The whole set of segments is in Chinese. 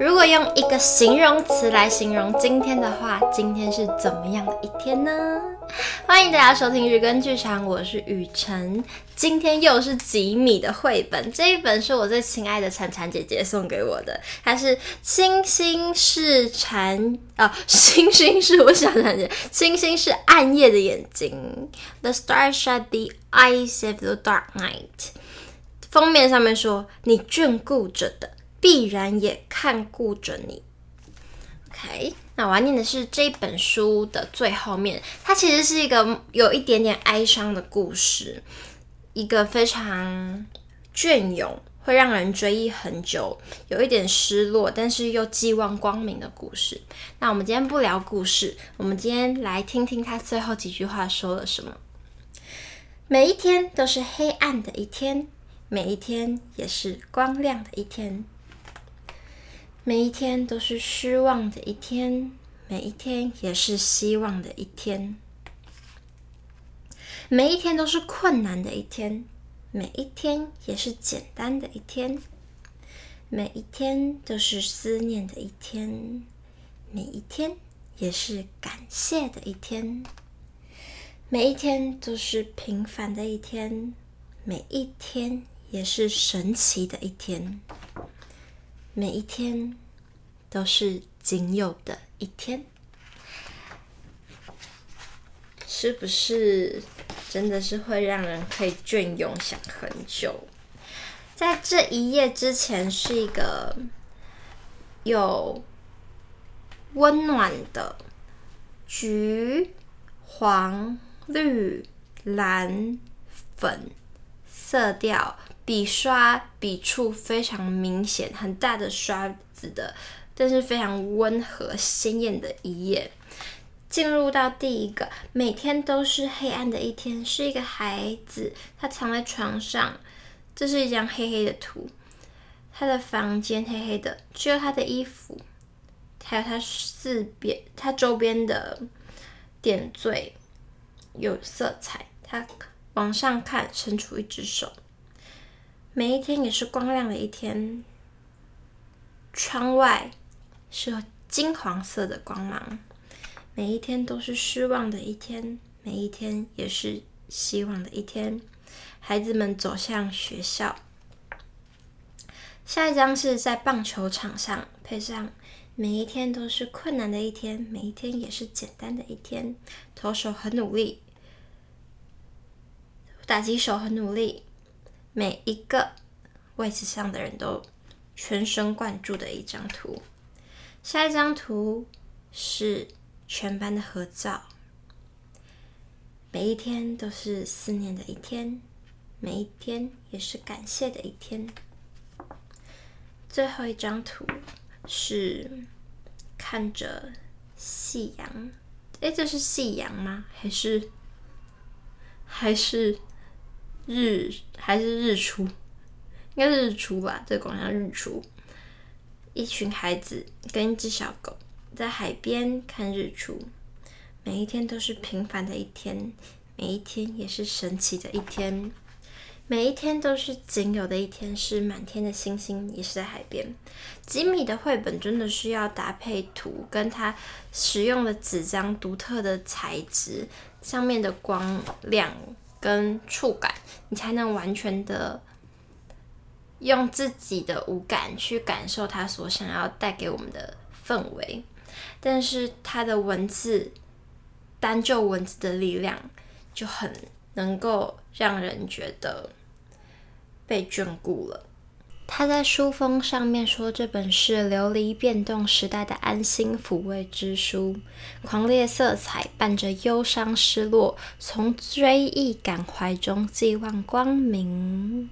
如果用一个形容词来形容今天的话，今天是怎么样的一天呢？欢迎大家收听日更剧场，我是雨辰。今天又是几米的绘本，这一本是我最亲爱的婵婵姐姐送给我的，它是星星是蝉啊，星星是我想想姐，星星是暗夜的眼睛，The stars shut the eyes of the dark night。封面上面说，你眷顾着的。必然也看顾着你。OK，那我要念的是这本书的最后面，它其实是一个有一点点哀伤的故事，一个非常隽永，会让人追忆很久，有一点失落，但是又寄望光明的故事。那我们今天不聊故事，我们今天来听听他最后几句话说了什么。每一天都是黑暗的一天，每一天也是光亮的一天。每一天都是失望的一天，每一天也是希望的一天。每一天都是困难的一天，每一天也是简单的一天。每一天都是思念的一天，每一天也是感谢的一天。每一天都是平凡的一天，每一天也是神奇的一天。每一天都是仅有的一天，是不是真的是会让人可以隽永想很久？在这一页之前是一个有温暖的橘、黄、绿、蓝、粉色调。笔刷笔触非常明显，很大的刷子的，但是非常温和鲜艳的一页。进入到第一个，每天都是黑暗的一天，是一个孩子，他躺在床上，这是一张黑黑的图，他的房间黑黑的，只有他的衣服，还有他四边，他周边的点缀有色彩。他往上看，伸出一只手。每一天也是光亮的一天。窗外是金黄色的光芒。每一天都是失望的一天，每一天也是希望的一天。孩子们走向学校。下一张是在棒球场上，配上每一天都是困难的一天，每一天也是简单的一天。投手很努力，打击手很努力。每一个位置上的人都全神贯注的一张图。下一张图是全班的合照。每一天都是思念的一天，每一天也是感谢的一天。最后一张图是看着夕阳。诶，这是夕阳吗？还是还是？日还是日出，应该是日出吧。这广场日出，一群孩子跟一只小狗在海边看日出。每一天都是平凡的一天，每一天也是神奇的一天。每一天都是仅有的一天，是满天的星星，也是在海边。吉米的绘本真的是要搭配图，跟他使用的纸张独特的材质，上面的光亮。跟触感，你才能完全的用自己的五感去感受它所想要带给我们的氛围。但是它的文字，单就文字的力量，就很能够让人觉得被眷顾了。他在书封上面说：“这本是琉璃变动时代的安心抚慰之书，狂烈色彩伴着忧伤失落，从追忆感怀中寄望光明。”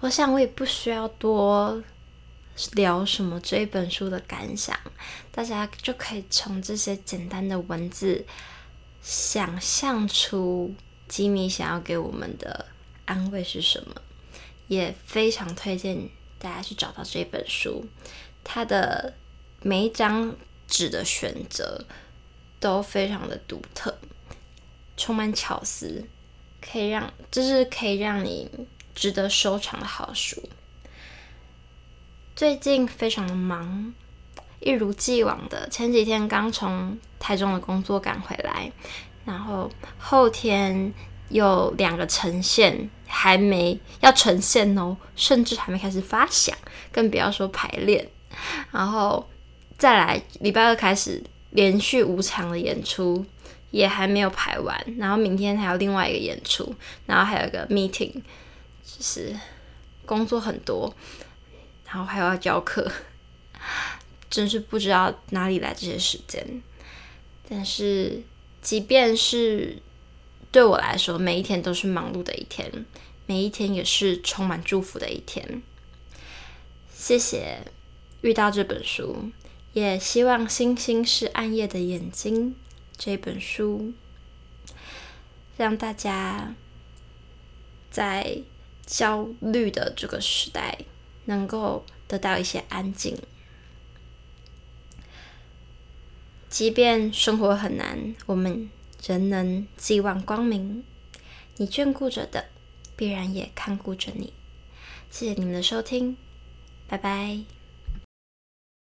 我想我也不需要多聊什么这一本书的感想，大家就可以从这些简单的文字想象出吉米想要给我们的安慰是什么。也非常推荐大家去找到这本书，它的每一张纸的选择都非常的独特，充满巧思，可以让这是可以让你值得收藏的好书。最近非常的忙，一如既往的，前几天刚从台中的工作赶回来，然后后天有两个呈现还没要呈现哦，甚至还没开始发想，更不要说排练，然后再来礼拜二开始连续五场的演出。也还没有排完，然后明天还有另外一个演出，然后还有一个 meeting，就是工作很多，然后还要教课，真是不知道哪里来这些时间。但是，即便是对我来说，每一天都是忙碌的一天，每一天也是充满祝福的一天。谢谢遇到这本书，也希望星星是暗夜的眼睛。这本书让大家在焦虑的这个时代能够得到一些安静。即便生活很难，我们人能寄望光明。你眷顾着的，必然也看顾着你。谢谢你们的收听，拜拜。